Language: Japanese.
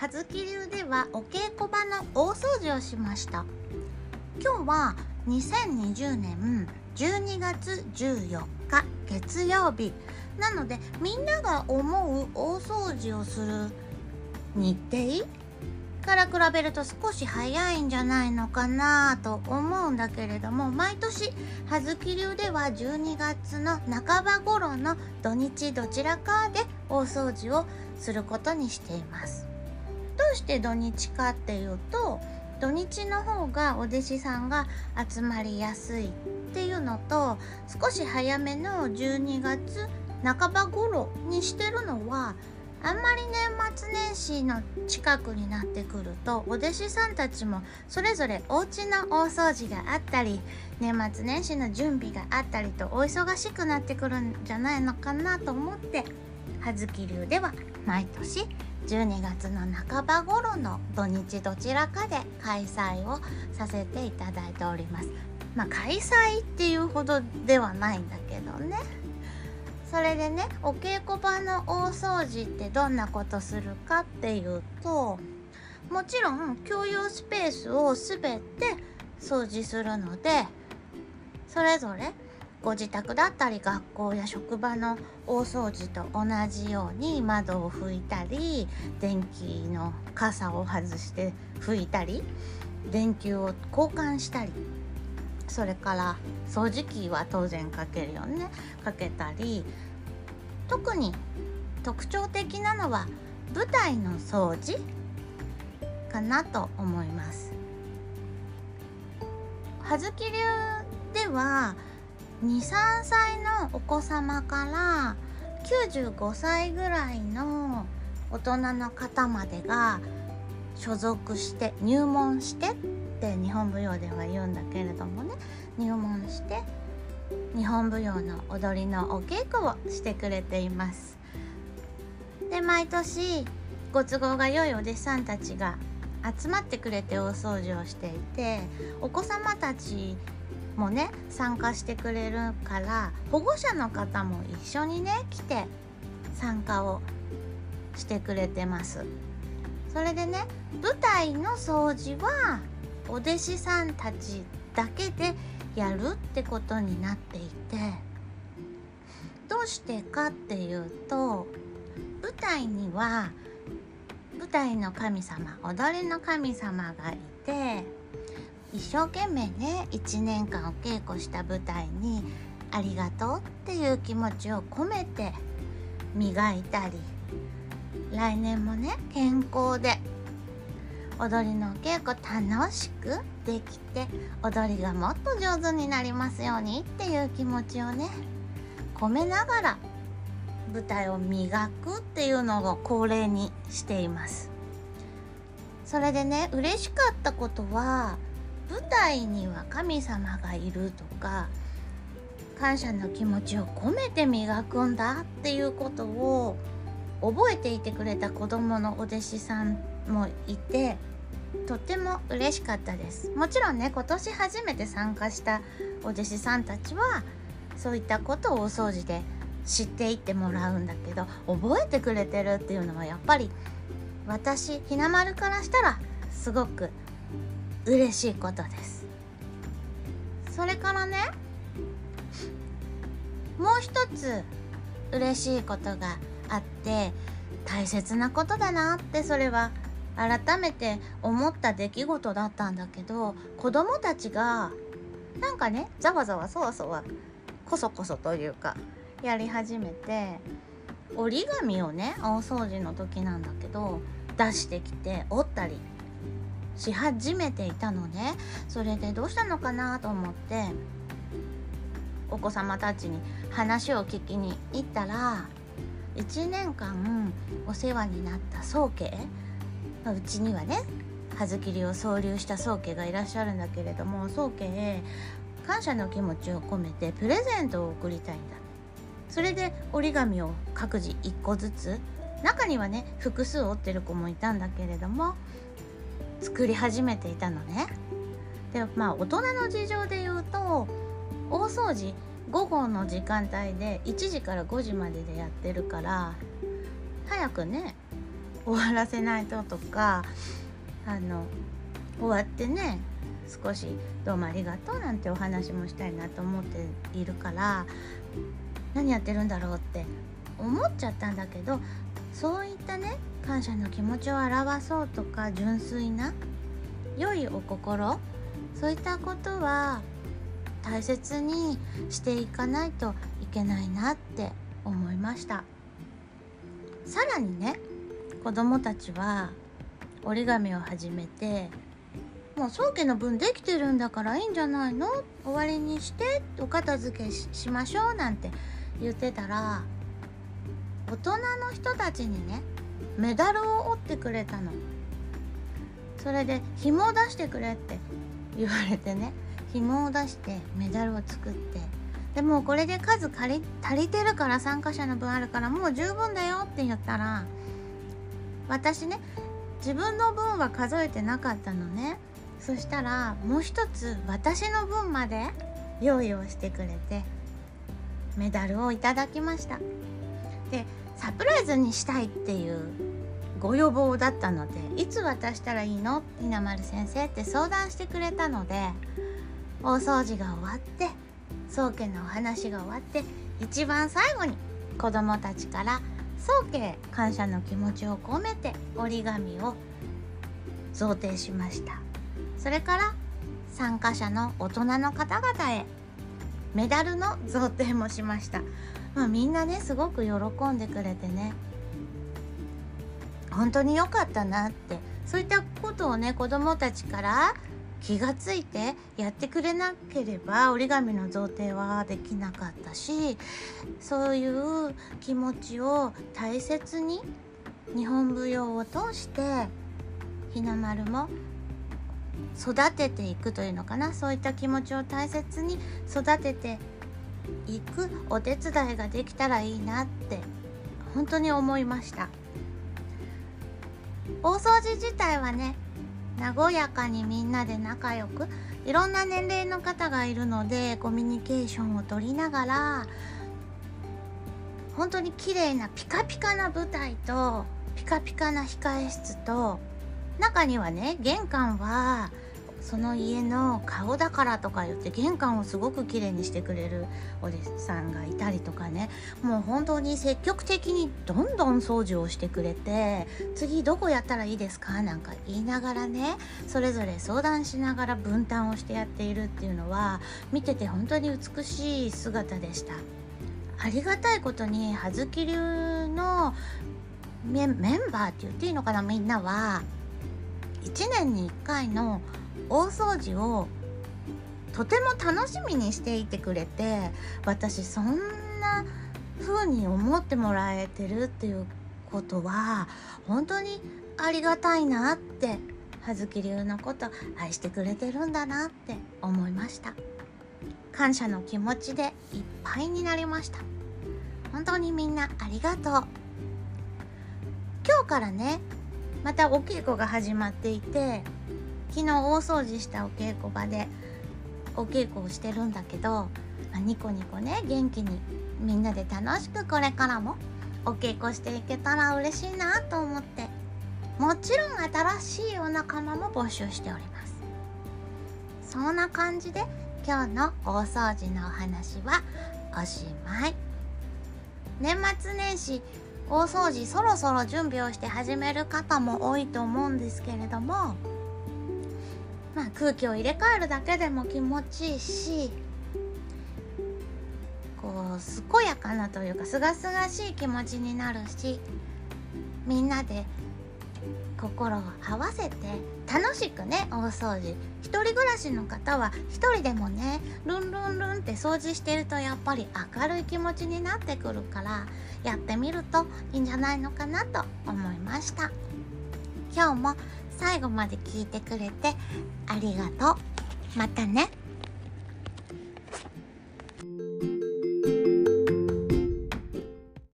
葉月流ではお稽古場の大掃除をしました。今日は2020年12月14日月曜日なのでみんなが思う大掃除をする日程から比べると少し早いんじゃないのかなと思うんだけれども毎年葉月流では12月の半ば頃の土日どちらかで大掃除をすることにしています。うして土日かっていうと土日の方がお弟子さんが集まりやすいっていうのと少し早めの12月半ば頃にしてるのはあんまり年末年始の近くになってくるとお弟子さんたちもそれぞれお家の大掃除があったり年末年始の準備があったりとお忙しくなってくるんじゃないのかなと思って葉月流では毎年12月の半ば頃の土日どちらかで開催をさせていただいております。まあ開催っていうほどではないんだけどね。それでねお稽古場の大掃除ってどんなことするかっていうともちろん共用スペースを全て掃除するのでそれぞれご自宅だったり学校や職場の大掃除と同じように窓を拭いたり電気の傘を外して拭いたり電球を交換したりそれから掃除機は当然かけるよね。かけたり特に特徴的なのは舞台の掃除かなと思います。葉月流では23歳のお子様から95歳ぐらいの大人の方までが所属して入門してって日本舞踊では言うんだけれどもね入門して日本舞踊の踊りのお稽古をしてくれています。で毎年ご都合が良いお弟子さんたちが集まってくれて大掃除をしていてお子様たちもね参加してくれるから保護者の方も一緒にね来て参加をしてくれてます。それでね舞台の掃除はお弟子さんたちだけでやるってことになっていてどうしてかっていうと舞台には舞台の神様踊りの神様がいて一生懸命ね1年間お稽古した舞台にありがとうっていう気持ちを込めて磨いたり来年もね健康で踊りのお稽古楽しくできて踊りがもっと上手になりますようにっていう気持ちをね込めながら舞台を磨くっていうのを恒例にしています。それでね嬉しかったことは舞台には神様がいるとか感謝の気持ちを込めて磨くんだっていうことを覚えていてくれた子供のお弟子さんもいてとても嬉しかったです。もちろんね今年初めて参加したお弟子さんたちはそういったことをお掃除で知っていってもらうんだけど覚えてくれてるっていうのはやっぱり私ひなまるからしたらすごく嬉しいことです。それからねもう一つ嬉しいことがあって大切なことだなってそれは改めて思った出来事だったんだけど子供たちがなんかねざわざわそわそわこそこそというかやり始めて折り紙をね大掃除の時なんだけど出してきて折ったりし始めていたのね。それでどうしたのかなと思ってお子様たちに話を聞きに行ったら1年間お世話になった宗家まうちにはね葉月流を創立した宗家がいらっしゃるんだけれども宗家へ感謝の気持ちを込めてプレゼントを送りたいんだ。それで折り紙を各自1個ずつ中にはね複数折ってる子もいたんだけれども作り始めていたのね。でまあ大人の事情で言うと大掃除午後の時間帯で1時から5時まででやってるから早くね終わらせないととかあの終わってね少し「どうもありがとう」なんてお話もしたいなと思っているから何やってるんだろうって思っちゃったんだけどそういったね感謝の気持ちを表そうとか純粋な良いお心そういったことは大切にしていかないといけないなって思いました。さらにね子供たちは折り紙を始めてもう宗家の分できてるんだからいいんじゃないの？終わりにしてお片付けしましょうなんて言ってたら大人の人たちにねメダルを折ってくれたの。それで紐を出してくれって言われてね。紐を出してメダルを作って。でもこれで数足り足りてるから参加者の分あるからもう十分だよって言ったら私ね自分の分は数えてなかったのね。そしたらもう一つ私の分まで用意をしてくれてメダルをいただきました。でサプライズにしたいっていうご要望だったのでいつ渡したらいいの？稲丸先生って相談してくれたので大掃除が終わって宗家のお話が終わって一番最後に子供たちから宗家感謝の気持ちを込めて折り紙を贈呈しました。それから参加者の大人の方々へメダルの贈呈もしました。まあ、みんなねすごく喜んでくれてね本当に良かったなって。そういったことをね子どもたちから気がついてやってくれなければ折り紙の贈呈はできなかったしそういう気持ちを大切に日本舞踊を通してひな丸も育てていくというのかな。そういった気持ちを大切に育てて行くお手伝いができたらいいなって本当に思いました。大掃除自体はね和やかにみんなで仲良くいろんな年齢の方がいるのでコミュニケーションをとりながら本当に綺麗なピカピカな舞台とピカピカな控え室と中にはね玄関はその家の顔だからとか言って玄関をすごく綺麗にしてくれるお弟子さんがいたりとかねもう本当に積極的にどんどん掃除をしてくれて次どこやったらいいですかなんか言いながらねそれぞれ相談しながら分担をしてやっているっていうのは見てて本当に美しい姿でした。ありがたいことに葉月流のメンバーって言っていいのかなみんなは1年に1回の大掃除をとても楽しみにしていてくれて私そんな風に思ってもらえてるっていうことは本当にありがたいなって葉月流のこと愛してくれてるんだなって思いました。感謝の気持ちでいっぱいになりました。本当にみんなありがとう。今日からねまたお稽古が始まっていて昨日大掃除したお稽古場でお稽古をしてるんだけど、まあ、ニコニコね元気にみんなで楽しくこれからもお稽古していけたら嬉しいなと思ってもちろん新しいお仲間も募集しております。そんな感じで今日の大掃除のお話はおしまい。年末年始大掃除そろそろ準備をして始める方も多いと思うんですけれどもまあ、空気を入れ替えるだけでも気持ちいいしこう健やかなというかすがすがしい気持ちになるしみんなで心を合わせて楽しくね大掃除。一人暮らしの方は一人でもねルンルンルンって掃除してるとやっぱり明るい気持ちになってくるからやってみるといいんじゃないのかなと思いました。今日も最後まで聞いてくれてありがとう。またね。